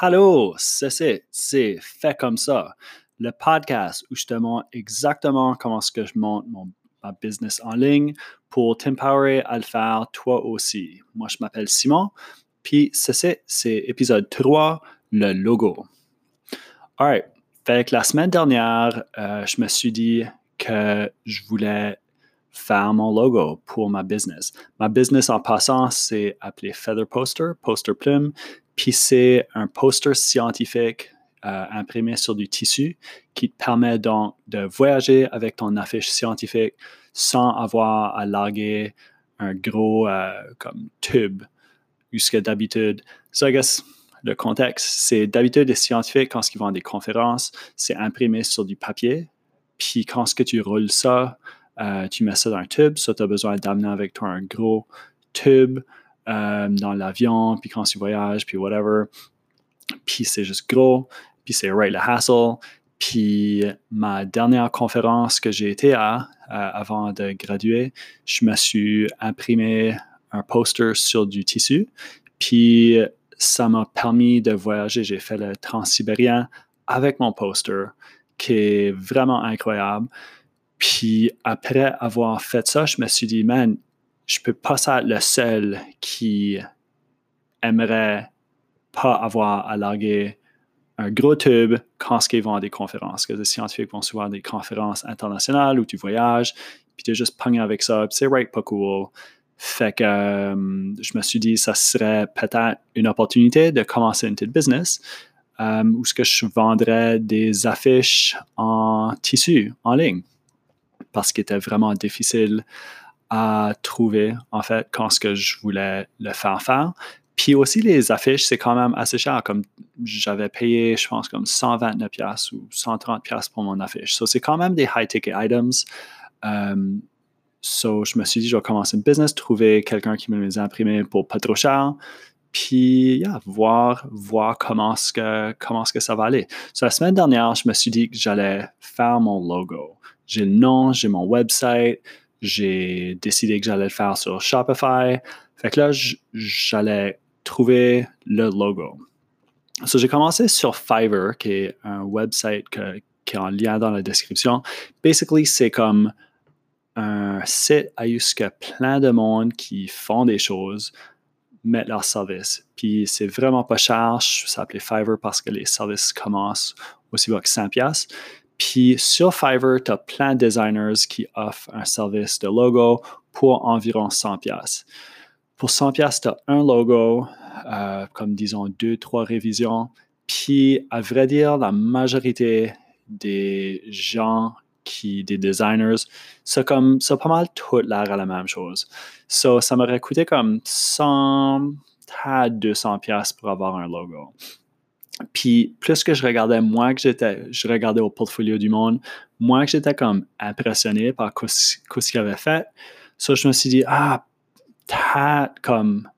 Allô, c'est c'est fait comme ça. Le podcast où je te montre exactement comment est-ce que je monte mon ma business en ligne pour t'empowerer à le faire toi aussi. Moi, je m'appelle Simon, puis c'est c'est épisode 3, le logo. Alright, fait que la semaine dernière, euh, je me suis dit que je voulais faire mon logo pour ma business. Ma business en passant, c'est appelé Feather Poster, Poster Plume, puis c'est un poster scientifique euh, imprimé sur du tissu qui te permet donc de voyager avec ton affiche scientifique sans avoir à larguer un gros euh, comme tube jusqu'à d'habitude. So I guess le contexte, c'est d'habitude les scientifiques quand ils vont à des conférences, c'est imprimé sur du papier. Puis quand ce que tu roules ça, euh, tu mets ça dans un tube. Ça, tu as besoin d'amener avec toi un gros tube euh, dans l'avion, puis quand tu voyages, puis whatever. Puis c'est juste gros, puis c'est right le hassle. Puis ma dernière conférence que j'ai été à euh, avant de graduer, je me suis imprimé un poster sur du tissu. Puis ça m'a permis de voyager. J'ai fait le transsibérien avec mon poster, qui est vraiment incroyable. Puis après avoir fait ça, je me suis dit, man, je peux pas être le seul qui aimerait pas avoir à larguer un gros tube quand ils vont à des conférences. Que les scientifiques vont souvent à des conférences internationales où tu voyages, puis tu es juste pogné avec ça, c'est right pas cool. Fait que euh, je me suis dit, ça serait peut-être une opportunité de commencer une petite business euh, où ce que je vendrais des affiches en tissu en ligne parce qu'il était vraiment difficile à trouver, en fait, quand ce que je voulais le faire faire. Puis aussi, les affiches, c'est quand même assez cher. Comme j'avais payé, je pense, comme 129 ou 130 pour mon affiche. So, c'est quand même des high-ticket items. Um, so, je me suis dit, je vais commencer une business, trouver quelqu'un qui me les imprimer pour pas trop cher. Puis, voir, voir comment est-ce que, comment ce que ça va aller. So, la semaine dernière, je me suis dit que j'allais faire mon logo j'ai le nom, j'ai mon website, j'ai décidé que j'allais le faire sur Shopify. Fait que là, j'allais trouver le logo. So, j'ai commencé sur Fiverr, qui est un website qui est en lien dans la description. Basically, c'est comme un site à que plein de monde qui font des choses mettent leurs services. Puis c'est vraiment pas cher. Ça s'appelait Fiverr parce que les services commencent aussi bas que 100$. Puis sur Fiverr, tu as plein de designers qui offrent un service de logo pour environ 100$. Pour 100$, tu as un logo, euh, comme disons deux, trois révisions. Puis, à vrai dire, la majorité des gens qui, des designers, c'est comme, c'est pas mal tout l'air à la même chose. So, ça m'aurait coûté comme 100 à 200 pour avoir un logo. Puis plus que je regardais, moins que j'étais, je regardais au portfolio du monde, moins que j'étais comme impressionné par ce qu'il avait fait. Ça, je me suis dit, ah, peut-être comme,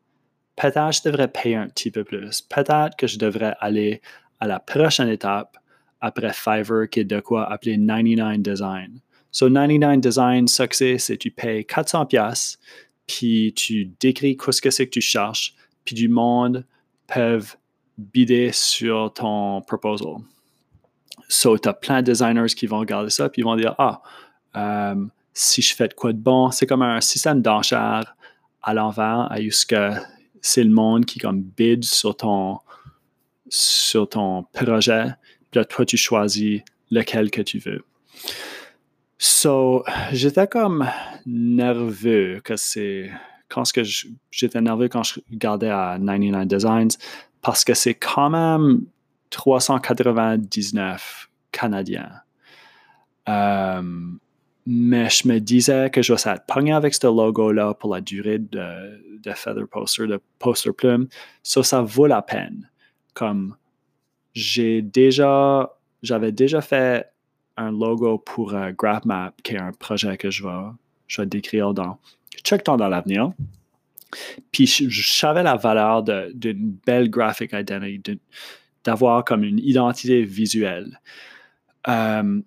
peut-être je devrais payer un petit peu plus. Peut-être que je devrais aller à la prochaine étape après Fiverr, qui est de quoi appeler 99 Design. So 99 Design, c'est, c'est tu payes 400 pièces, puis tu décris ce que c'est que tu cherches, puis du monde peuvent bider sur ton proposal. So, tu as plein de designers qui vont regarder ça, puis ils vont dire Ah, euh, si je fais de quoi de bon, c'est comme un système d'enchères à l'envers, à que c'est le monde qui comme bid sur ton, sur ton projet, puis toi, tu choisis lequel que tu veux. So, j'étais comme nerveux que c'est. J'étais nerveux quand je regardais à 99 Designs, parce que c'est quand même 399 Canadiens. Euh, mais je me disais que je vais être avec ce logo-là pour la durée de, Feather Poster, de Poster Plume. Ça, ça vaut la peine. Comme j'ai déjà, j'avais déjà fait un logo pour euh, GraphMap, qui est un projet que je vais, je décrire dans temps dans l'avenir. Puis je, savais la valeur d'une belle graphic identity, d'avoir comme une identité visuelle. Euh,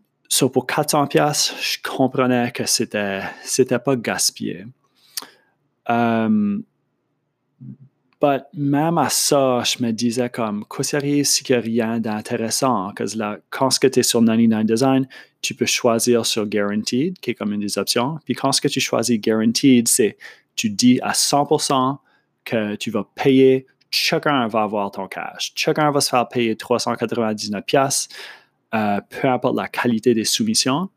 pour 400 pièces, je comprenais que c'était c'était pas gaspillé. Euh, But même à ça, je me disais comme, qu'est-ce qui arrive si il n'y a rien d'intéressant? Parce que quand tu es sur 99 Design, tu peux choisir sur Guaranteed, qui est comme une des options. Puis quand ce que tu choisis Guaranteed, c'est tu dis à 100% que tu vas payer, chacun va avoir ton cash. Chacun va se faire payer 399 pièces, euh, peu importe la qualité des soumissions.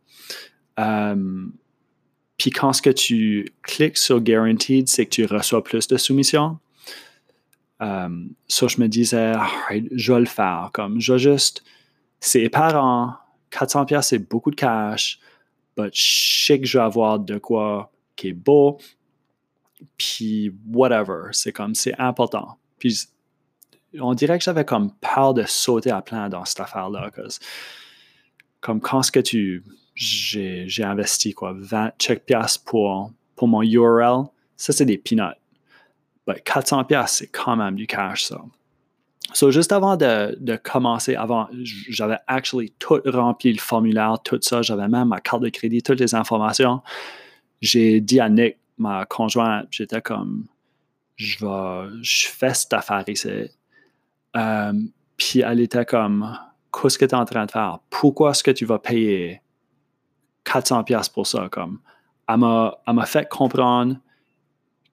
Euh, puis quand ce que tu cliques sur Guaranteed, c'est que tu reçois plus de soumissions. Euh, ça, je me disais, je vais le faire. Comme, je vais juste, c'est éparant, 400 pièces c'est beaucoup de cash, mais je sais que je vais avoir de quoi qui est beau, puis whatever. C'est comme, c'est important. Puis on dirait que j'avais comme peur de sauter à plein dans cette affaire-là. Comme quand ce que tu. J'ai, investi quoi, 20 check pièces pour, pour mon URL, ça c'est des peanuts. Mais 400 pièces c'est quand même du cash ça. So, juste avant de, de commencer, avant, j'avais actually tout rempli le formulaire, tout ça, j'avais même ma carte de crédit, toutes les informations. J'ai dit à Nick, ma conjointe, j'étais comme, je vais, je fais cette affaire ici. Euh, puis elle était comme, qu'est-ce que tu es en train de faire? Pourquoi est-ce que tu vas payer 400 pièces pour ça? Comme, elle m'a fait comprendre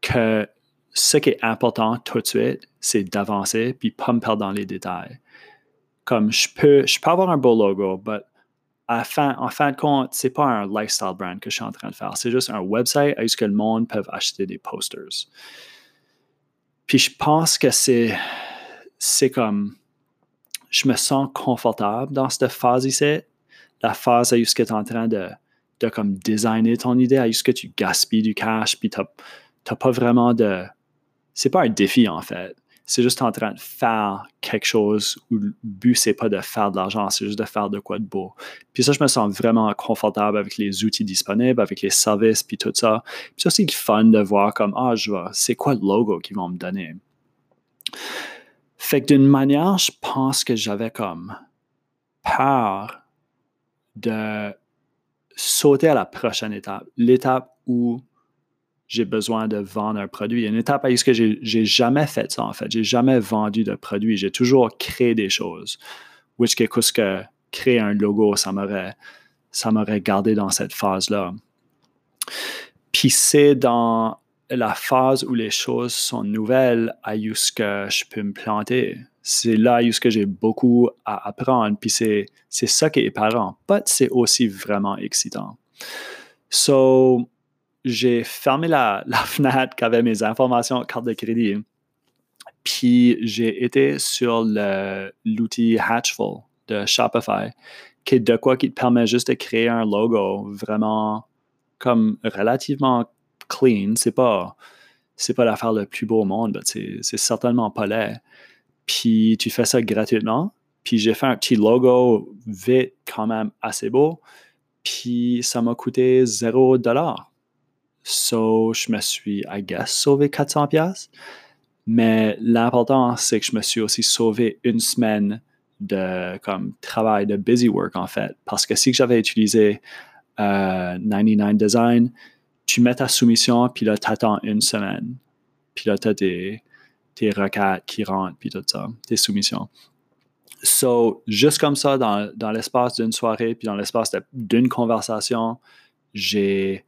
que ce qui est important tout de suite, c'est d'avancer puis pas me perdre dans les détails. Comme je peux, je peux avoir un beau logo, mais en fin de compte, c'est pas un lifestyle brand que je suis en train de faire. C'est juste un website où ce que le monde peut acheter des posters. Puis je pense que c'est, c'est comme, je me sens confortable dans cette phase ici, la phase où ce que tu es en train de, de comme designer ton idée, où ce que tu gaspilles du cash, puis tu n'as pas vraiment de, c'est pas un défi en fait c'est juste en train de faire quelque chose où le but, c'est pas de faire de l'argent, c'est juste de faire de quoi de beau. Puis ça, je me sens vraiment confortable avec les outils disponibles, avec les services, puis tout ça. Puis c'est aussi le fun de voir comme, ah, je vois, c'est quoi le logo qu'ils vont me donner? Fait que d'une manière, je pense que j'avais comme peur de sauter à la prochaine étape, l'étape où j'ai besoin de vendre un produit. Il y a une étape à ce que j'ai jamais fait ça, en fait. J'ai jamais vendu de produit. J'ai toujours créé des choses. Which que, que créer un logo, ça m'aurait, ça m'aurait gardé dans cette phase-là. Puis c'est dans la phase où les choses sont nouvelles à ce que je peux me planter. C'est là où j'ai beaucoup à apprendre. Puis c'est, ça qui est éparant. Mais c'est aussi vraiment excitant. So, j'ai fermé la, fenêtre qui avait mes informations carte de crédit. Puis j'ai été sur l'outil Hatchful de Shopify, qui est de quoi qui te permet juste de créer un logo vraiment comme relativement clean. C'est pas pas l'affaire le plus beau au monde, c'est certainement pas laid. Puis tu fais ça gratuitement. Puis j'ai fait un petit logo vite, quand même assez beau. Puis ça m'a coûté 0 dollar. So, je me suis, I guess, sauvé 400 pièces. Mais l'important, c'est que je me suis aussi sauvé une semaine de comme travail de busy work en fait. Parce que si j'avais utilisé 99 euh, Design, tu mets ta soumission, puis là, tu attends une semaine. Puis là, tu as tes, tes requêtes qui rentrent, puis tout ça, tes soumissions. So, juste comme ça, dans, dans l'espace d'une soirée, puis dans l'espace d'une conversation, j'ai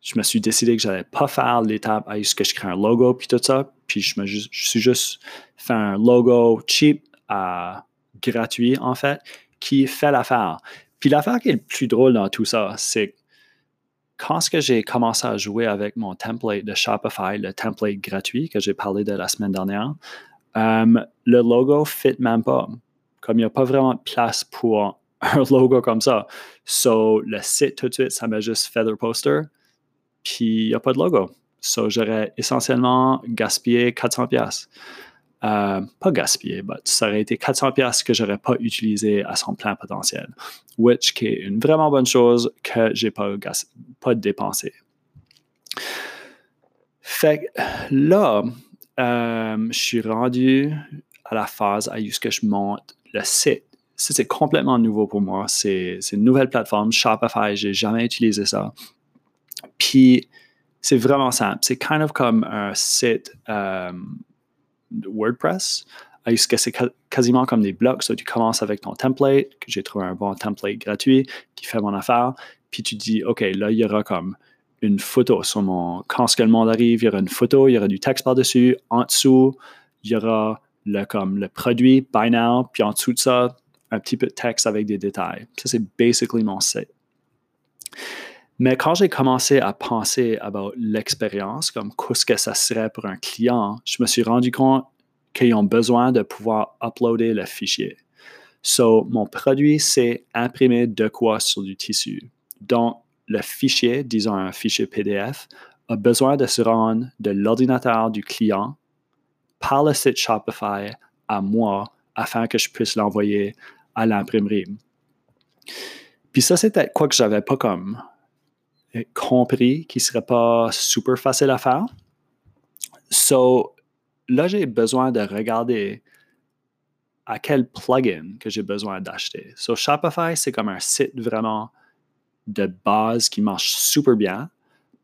je me suis décidé que je n'allais pas faire l'étape à ce que je crée un logo puis tout ça. Puis je me suis juste fait un logo cheap, gratuit en fait, qui fait l'affaire. Puis l'affaire qui est le plus drôle dans tout ça, c'est quand ce que j'ai commencé à jouer avec mon template de Shopify, le template gratuit que j'ai parlé de la semaine dernière, euh, le logo fit même pas. Comme il n'y a pas vraiment de place pour un logo comme ça. So, le site tout de suite, ça m'a juste Feather Poster puis il n'y a pas de logo. So, j'aurais essentiellement gaspillé 400 pièces. Euh, pas gaspillé, mais ça aurait été 400 pièces que j'aurais pas utilisé à son plein potentiel, which qui est une vraiment bonne chose que j'ai pas, pas dépensé. Fait là, euh, je suis rendu à la phase à que je monte le site. c'est complètement nouveau pour moi. C'est une nouvelle plateforme, Shopify, j'ai jamais utilisé ça. Puis, c'est vraiment simple. C'est kind of comme un site euh, WordPress. C'est quasiment comme des blocs. So, tu commences avec ton template, que j'ai trouvé un bon template gratuit qui fait mon affaire. Puis tu dis, OK, là, il y aura comme une photo sur mon. Quand ce que le monde arrive, il y aura une photo, il y aura du texte par-dessus. En dessous, il y aura le, comme, le produit, buy now. Puis en dessous de ça, un petit peu de texte avec des détails. Ça, c'est basically mon site. Mais quand j'ai commencé à penser à l'expérience, comme qu'est-ce que ça serait pour un client, je me suis rendu compte qu'ils ont besoin de pouvoir uploader le fichier. So, mon produit, c'est imprimer de quoi sur du tissu. Donc, le fichier, disons un fichier PDF, a besoin de se rendre de l'ordinateur du client par le site Shopify à moi afin que je puisse l'envoyer à l'imprimerie. Puis ça, c'était quoi que j'avais pas comme compris qui serait pas super facile à faire. So, là, j'ai besoin de regarder à quel plugin que j'ai besoin d'acheter. So, Shopify, c'est comme un site vraiment de base qui marche super bien.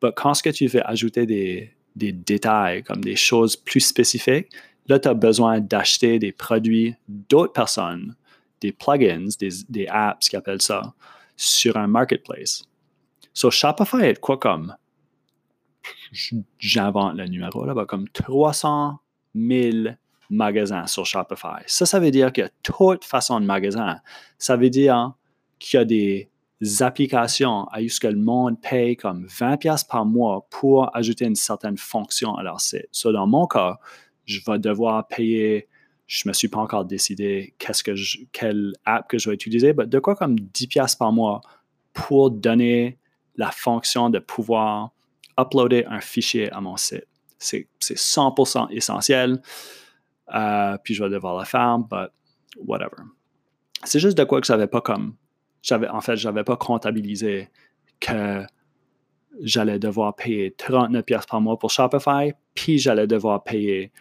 Mais quand ce que tu veux ajouter des, des détails, comme des choses plus spécifiques, là, tu as besoin d'acheter des produits d'autres personnes, des plugins, des, des apps qui appellent ça, sur un marketplace. So, Shopify est quoi comme, j'invente le numéro là, comme 300 000 magasins sur Shopify. Ça, ça veut dire qu'il y a toute façon de magasin. Ça veut dire qu'il y a des applications à ce que le monde paye comme 20$ par mois pour ajouter une certaine fonction à leur site. So, dans mon cas, je vais devoir payer, je ne me suis pas encore décidé qu'est-ce que quelle app que je vais utiliser, mais de quoi comme 10$ par mois pour donner la fonction de pouvoir uploader un fichier à mon site. C'est 100% essentiel. Euh, puis je vais devoir le faire, but whatever. C'est juste de quoi que je n'avais pas comme. J'avais, en fait, je n'avais pas comptabilisé que j'allais devoir payer 39 pièces par mois pour Shopify, puis j'allais devoir payer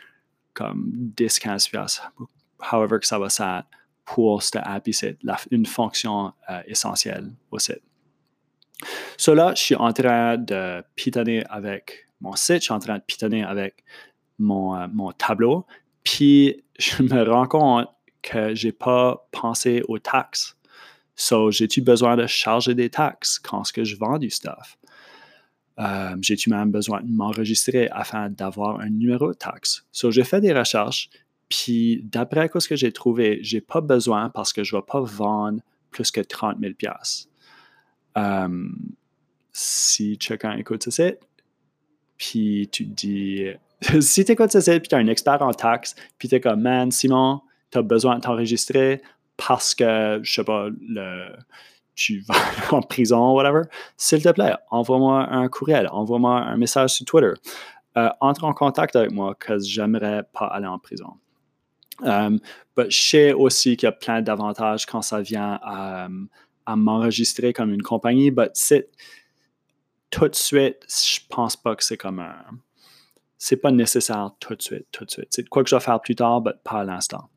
comme 10-15 pièces, however que ça va ça pour cette app une fonction euh, essentielle au site. Là, je suis en train de pitonner avec mon site, je suis en train de pitonner avec mon, euh, mon tableau, puis je me rends compte que je n'ai pas pensé aux taxes. So, j'ai-tu besoin de charger des taxes quand ce que je vends du stuff? Euh, j'ai-tu même besoin de m'enregistrer afin d'avoir un numéro de taxe? So, j'ai fait des recherches, puis d'après ce que j'ai trouvé, j'ai pas besoin parce que je ne vais pas vendre plus que 30 000 euh, si quelqu'un écoute site, puis tu dis, si tu écoutes site, puis tu es un expert en taxes, puis tu es comme, man, Simon, tu as besoin de t'enregistrer parce que, je sais pas, le, tu vas en prison, whatever, s'il te plaît, envoie-moi un courriel, envoie-moi un message sur Twitter. Euh, entre en contact avec moi, que j'aimerais pas aller en prison. Um, je sais aussi qu'il y a plein d'avantages quand ça vient à, à m'enregistrer comme une compagnie, mais tout de suite, je pense pas que c'est comme un. C'est pas nécessaire tout de suite, tout de suite. C'est quoi que je vais faire plus tard, mais pas à l'instant.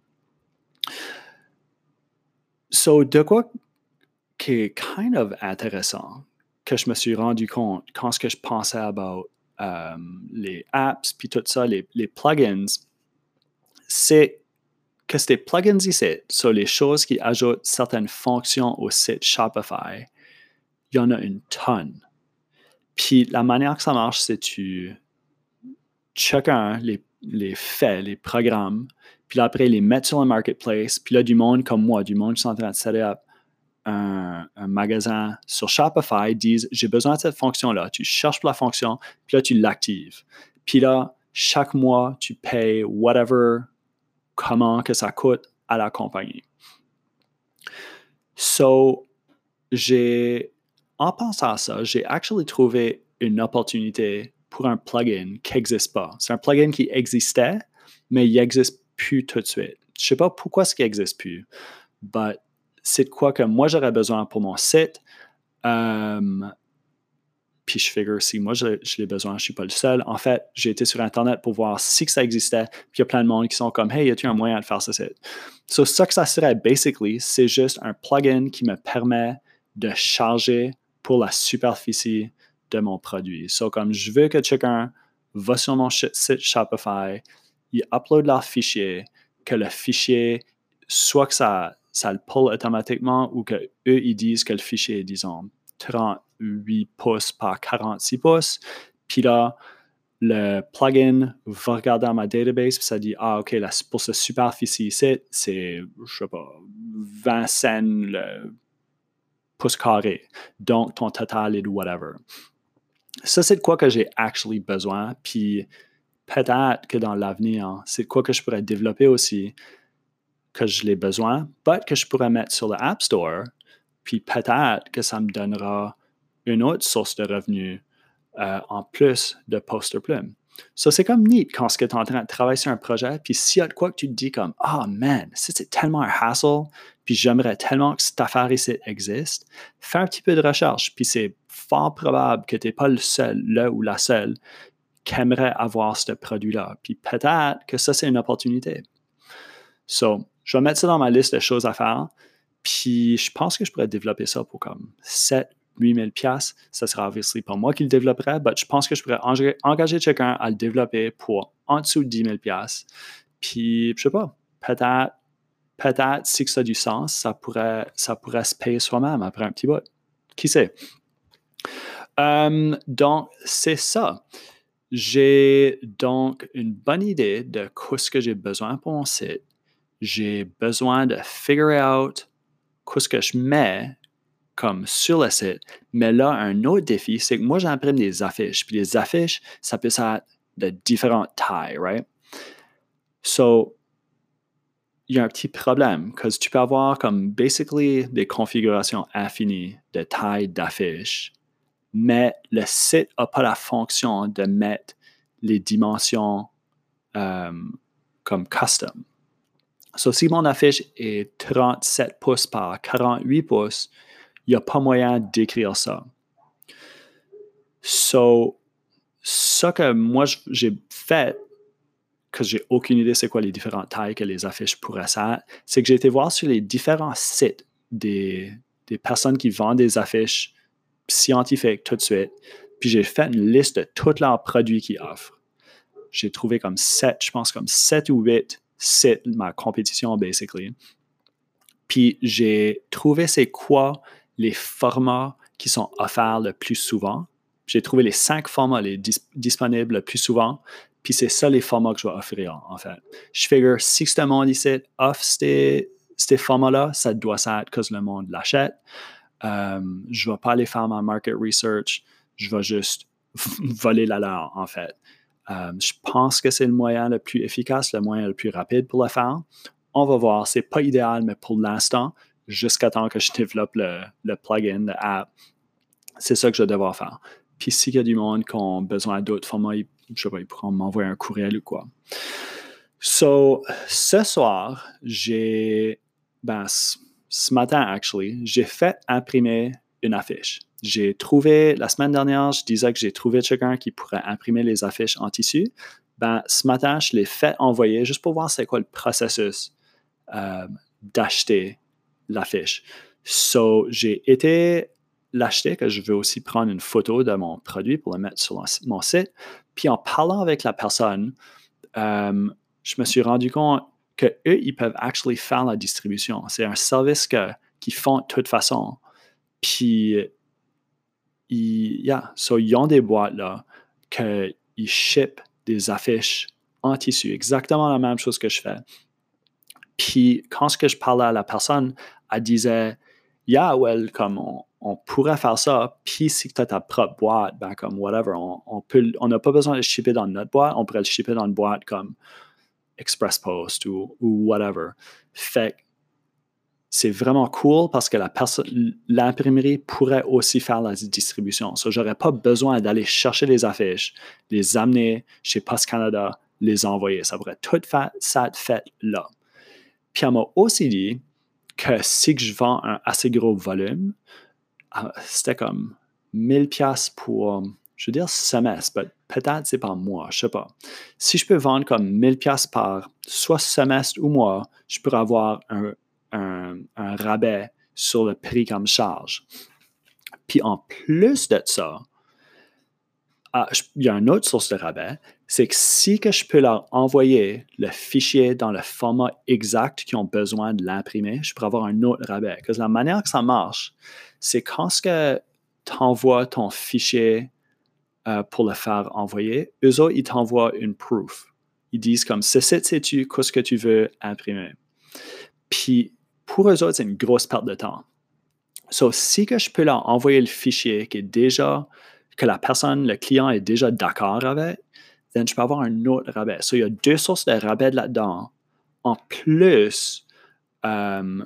So, de quoi qui est kind of intéressant que je me suis rendu compte quand ce que je pensais about um, les apps puis tout ça, les, les plugins, c'est que ces plugins ici sont les choses qui ajoutent certaines fonctions au site Shopify. Il y en a une tonne. Puis la manière que ça marche, c'est tu chacun les, les fait, les programmes, puis après les mettre sur le marketplace, puis là du monde comme moi, du monde qui sont en train de set un, un, magasin sur Shopify, disent j'ai besoin de cette fonction-là. Tu cherches pour la fonction, puis là tu l'actives. Puis là, chaque mois, tu payes whatever comment que ça coûte à la compagnie. So, j'ai, en pensant à ça, j'ai actually trouvé une opportunité pour un plugin qui n'existe pas. C'est un plugin qui existait, mais il n'existe plus tout de suite. Je ne sais pas pourquoi ce qui n'existe plus, mais c'est de quoi que moi j'aurais besoin pour mon site. Um, puis je figure, si moi je, l'ai besoin, je ne suis pas le seul. En fait, j'ai été sur Internet pour voir si ça existait. Puis il y a plein de monde qui sont comme, hey, y a-t-il un moyen de faire ça? So, ça? Que ça serait, basically, c'est juste un plugin qui me permet de charger pour la superficie de mon produit. So, comme je veux que quelqu'un va sur mon site Shopify, il upload leur fichier, que le fichier, soit que ça, ça le pull automatiquement ou que eux, ils disent que le fichier est, disons, 38 pouces par 46 pouces. Puis là, le plugin va regarder ma database, puis ça dit Ah, OK, pour ce superficie ici, c'est, je sais pas, 20 cents le. Donc, ton total est de whatever. Ça, c'est de quoi que j'ai actually besoin. Puis peut-être que dans l'avenir, c'est quoi que je pourrais développer aussi, que je l'ai besoin, mais que je pourrais mettre sur le App Store. Puis peut-être que ça me donnera une autre source de revenus euh, en plus de Poster Plume. Ça, c'est comme neat quand tu es en train de travailler sur un projet, puis s'il y a de quoi que tu te dis comme Ah oh, man, c'est tellement un hassle, puis j'aimerais tellement que cette affaire ici existe, fais un petit peu de recherche, puis c'est fort probable que tu n'es pas le seul, le ou la seule, qui aimerait avoir ce produit-là. Puis peut-être que ça, c'est une opportunité. So, je vais mettre ça dans ma liste de choses à faire. Puis je pense que je pourrais développer ça pour comme 7, 8000 pièces, ça sera obviously pas moi qui le développerai, mais je pense que je pourrais engager quelqu'un à le développer pour en dessous de 10 000 pièces. Puis, je sais pas, peut-être, peut-être si ça a du sens, ça pourrait, ça pourrait se payer soi-même après un petit bout. Qui sait? Euh, donc, c'est ça. J'ai donc une bonne idée de ce que j'ai besoin pour mon site. J'ai besoin de figure out ce que je mets comme sur le site. Mais là, un autre défi, c'est que moi, j'imprime des affiches. Puis les affiches, ça peut être de différentes tailles, right? So, il y a un petit problème, parce que tu peux avoir comme basically des configurations infinies de taille d'affiches, mais le site n'a pas la fonction de mettre les dimensions euh, comme custom. So, si mon affiche est 37 pouces par 48 pouces, il n'y a pas moyen d'écrire ça. So, ce que moi j'ai fait, que j'ai aucune idée c'est quoi les différentes tailles que les affiches pourraient être, c'est que j'ai été voir sur les différents sites des, des personnes qui vendent des affiches scientifiques tout de suite, puis j'ai fait une liste de tous leurs produits qu'ils offrent. J'ai trouvé comme 7, je pense comme 7 ou 8 c'est ma compétition, basically. Puis j'ai trouvé c'est quoi les formats qui sont offerts le plus souvent. J'ai trouvé les cinq formats les disponibles le plus souvent. Puis c'est ça les formats que je vais offrir, en fait. Je figure, si tout le monde ici offre ces, formats-là, ça doit s'être que le monde l'achète. Euh, je ne vais pas aller faire ma market research. Je vais juste voler la leur, en fait. Euh, je pense que c'est le moyen le plus efficace, le moyen le plus rapide pour le faire. On va voir. C'est pas idéal, mais pour l'instant, jusqu'à temps que je développe le, plugin, de app. C'est ça que je vais devoir faire. Puis s'il y a du monde qui a besoin d'autres formats, je sais pas, ils pourront m'envoyer un courriel ou quoi. So, ce soir, j'ai, ben, ce matin, actually, j'ai fait imprimer une affiche. J'ai trouvé, la semaine dernière, je disais que j'ai trouvé quelqu'un qui pourrait imprimer les affiches en tissu. Ben, ce matin, je l'ai fait envoyer juste pour voir c'est quoi le processus euh, d'acheter l'affiche. So, j'ai été l'acheter, que je veux aussi prendre une photo de mon produit pour le mettre sur mon site. Puis en parlant avec la personne, euh, je me suis rendu compte que eux, ils peuvent actually faire la distribution. C'est un service qu'ils font de toute façon. Puis, ils, yeah, so, ils ont des boîtes là, qu'ils ship des affiches en tissu. Exactement la même chose que je fais. Puis, quand ce que je parlais à la personne, elle disait, yeah, well, comme on, pourrait faire ça, puis si tu as ta propre boîte, ben comme whatever, on, on n'a pas besoin de le shipper dans notre boîte, on pourrait le shipper dans une boîte comme Express Post ou, whatever. Fait c'est vraiment cool parce que l'imprimerie pourrait aussi faire la distribution. So, j'aurais pas besoin d'aller chercher les affiches, les amener chez Post Canada, les envoyer. Ça pourrait tout faire, ça fait là. Puis elle m'a aussi dit, que si je vends un assez gros volume, ah, c'était comme 1000 pièces pour, je veux dire semestre, peut-être c'est par mois, je sais pas. Si je peux vendre comme 1000 pièces par soit semestre ou mois, je pourrais avoir un, rabais sur le prix comme charge. Puis en plus de ça, ah, il y a une autre source de rabais, c'est que si que je peux leur envoyer le fichier dans le format exact qu'ils ont besoin de l'imprimer, je pourrais avoir un autre rabais. Parce que la manière que ça marche, c'est quand tu envoies ton fichier euh, pour le faire envoyer, eux ils t'envoient une proof. Ils disent comme, c'est sais-tu qu'est-ce que tu veux imprimer? Puis, pour eux autres, c'est une grosse perte de temps. So, si je peux leur envoyer le fichier qui est déjà, que la personne, le client est déjà d'accord avec, then je peux avoir un autre rabais. So, il y a deux sources de rabais là-dedans. En plus, euh,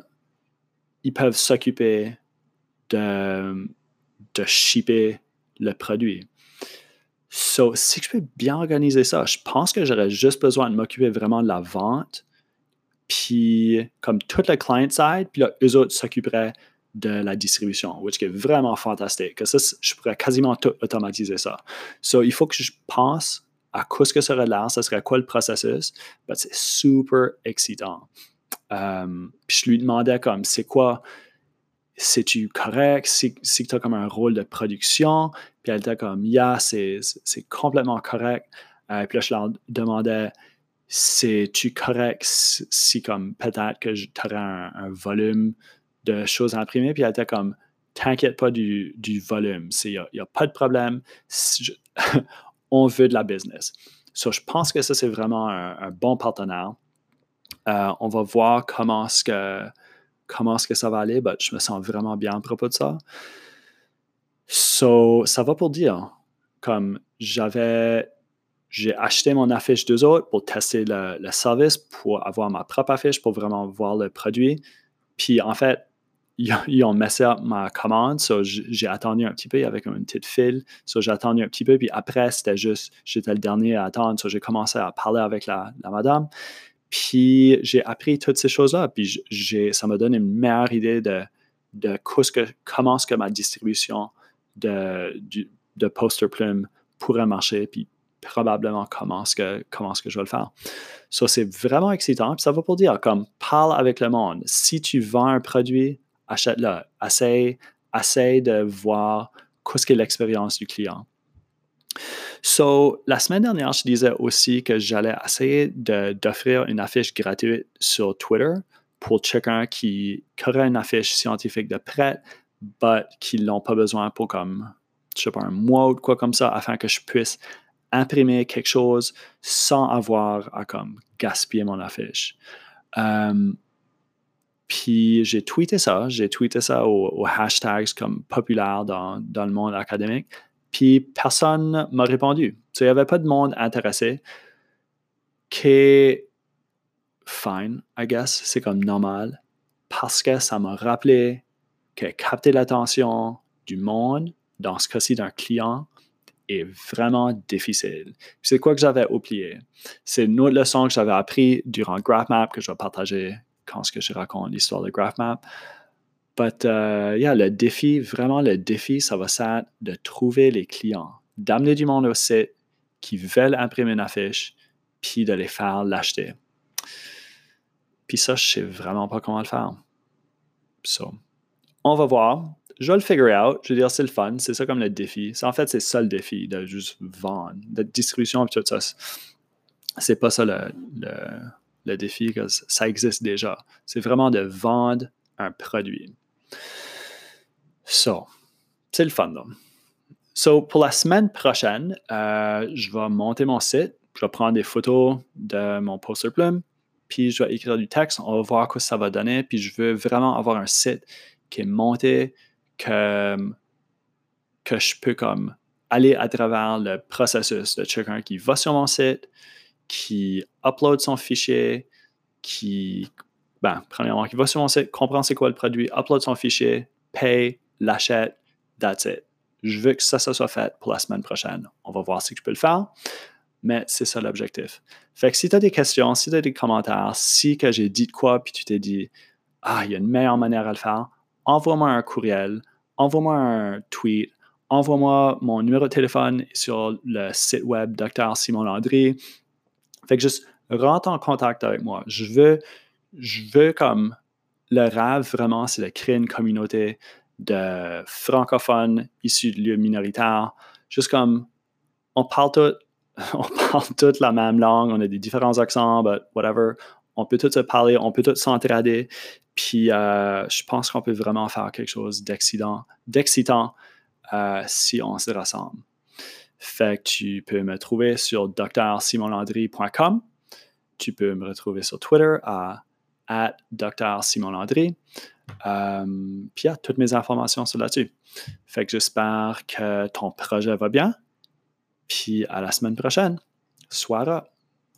ils peuvent s'occuper de, de shipper le produit. So, si je peux bien organiser ça, je pense que j'aurais juste besoin de m'occuper vraiment de la vente, puis comme toute le client side, puis là, eux autres s'occuperaient de la distribution, which est vraiment fantastique. Que ça, je pourrais quasiment tout automatiser ça. So, il faut que je pense à quoi ce que serait là, ce serait quoi le processus. Ben, c'est super excitant. Um, puis je lui demandais comme, c'est quoi, c'est-tu correct? Si, si tu as comme un rôle de production, puis elle était comme, yeah, c'est complètement correct. Euh, puis là, je leur demandais, c'est-tu correct si, comme peut-être que tu aurais un, volume de choses à imprimer? Puis elle était comme, t'inquiète pas du, volume, il n'y a, pas de problème, on veut de la business. So, je pense que ça, c'est vraiment un, bon partenaire. Euh, on va voir comment est-ce que comment que ça va aller, je me sens vraiment bien à propos de ça. So, ça va pour dire, comme j'avais, j'ai acheté mon affiche deux autres pour tester le, service, pour avoir ma propre affiche, pour vraiment voir le produit. Puis en fait, ils, ont messé ma commande, j'ai attendu un petit peu avec une petite file, j'ai attendu un petit peu, puis après, c'était juste, j'étais le dernier à attendre, j'ai commencé à parler avec la, madame. Puis j'ai appris toutes ces choses-là. Puis ça m'a donné une meilleure idée de, comment est-ce que ma distribution de, poster plume pourrait marcher. Probablement comment est-ce que, comment que je vais le faire. Ça, c'est vraiment excitant. Puis ça va pour dire, comme, parle avec le monde. Si tu vends un produit, achète-le. Essaye, essaye de voir qu'est-ce qu'est l'expérience du client. So, la semaine dernière, je disais aussi que j'allais essayer d'offrir une affiche gratuite sur Twitter pour chacun qui, aurait une affiche scientifique de prêt, mais qui n'ont pas besoin pour comme, je sais pas, un mois ou quoi comme ça, afin que je puisse imprimer quelque chose sans avoir à comme gaspiller mon affiche. Puis j'ai tweeté ça, j'ai tweeté ça aux, hashtags comme populaires dans, dans, le monde académique. Puis personne m'a répondu. Il n'y avait pas de monde intéressé. Qui fine, I guess, c'est comme normal. Parce que ça m'a rappelé que capter l'attention du monde, dans ce cas-ci d'un client, est vraiment difficile. C'est quoi que j'avais oublié? C'est une autre leçon que j'avais appris durant GraphMap que je vais partager quand je raconte l'histoire de GraphMap. But uh, yeah, le défi, vraiment le défi, ça va être de trouver les clients, d'amener du monde au site qui veulent imprimer une affiche, puis de les faire l'acheter. Puis ça, je sais vraiment pas comment le faire. So, on va voir. Je vais le figure out. Je veux dire, c'est le fun. C'est ça comme le défi. En fait, c'est ça le défi, de juste vendre. De distribution et tout ça. C'est pas ça le, le, le défi, parce que ça existe déjà. C'est vraiment de vendre un produit. So, c'est le fun. So, pour la semaine prochaine, euh, je vais monter mon site, je vais prendre des photos de mon poster plume, puis je vais écrire du texte, on va voir quoi ça va donner, puis je veux vraiment avoir un site qui est monté, que, je peux comme aller à travers le processus de chacun qui va sur mon site, qui upload son fichier, qui, ben, premièrement, qui va sur mon site, comprend c'est quoi le produit, upload son fichier, paye, l'achète, that's it. Je veux que ça, ça soit fait pour la semaine prochaine. On va voir si je peux le faire, mais c'est ça l'objectif. Fait que si tu as des questions, si tu as des commentaires, si que j'ai dit de quoi, puis tu t'es dit, ah, il y a une meilleure manière à le faire, envoie-moi un courriel, envoie-moi un tweet, envoie-moi mon numéro de téléphone sur le site web Dr. Simon Landry. Fait que juste rentre en contact avec moi. Je veux, je veux comme le rêve vraiment, c'est de créer une communauté de francophones issus de lieux minoritaires, juste comme on parle tout, on parle toute la même langue, on a des différents accents, but whatever. On peut tous se parler, on peut tous s'entraider. Puis euh, je pense qu'on peut vraiment faire quelque chose d'excitant, euh, si on se rassemble. Fait que tu peux me trouver sur drsimonlandry.com. Tu peux me retrouver sur Twitter à, at drsimonlandry. Euh, puis il y a toutes mes informations sur là-dessus. Fait que j'espère que ton projet va bien. Puis à la semaine prochaine. Soir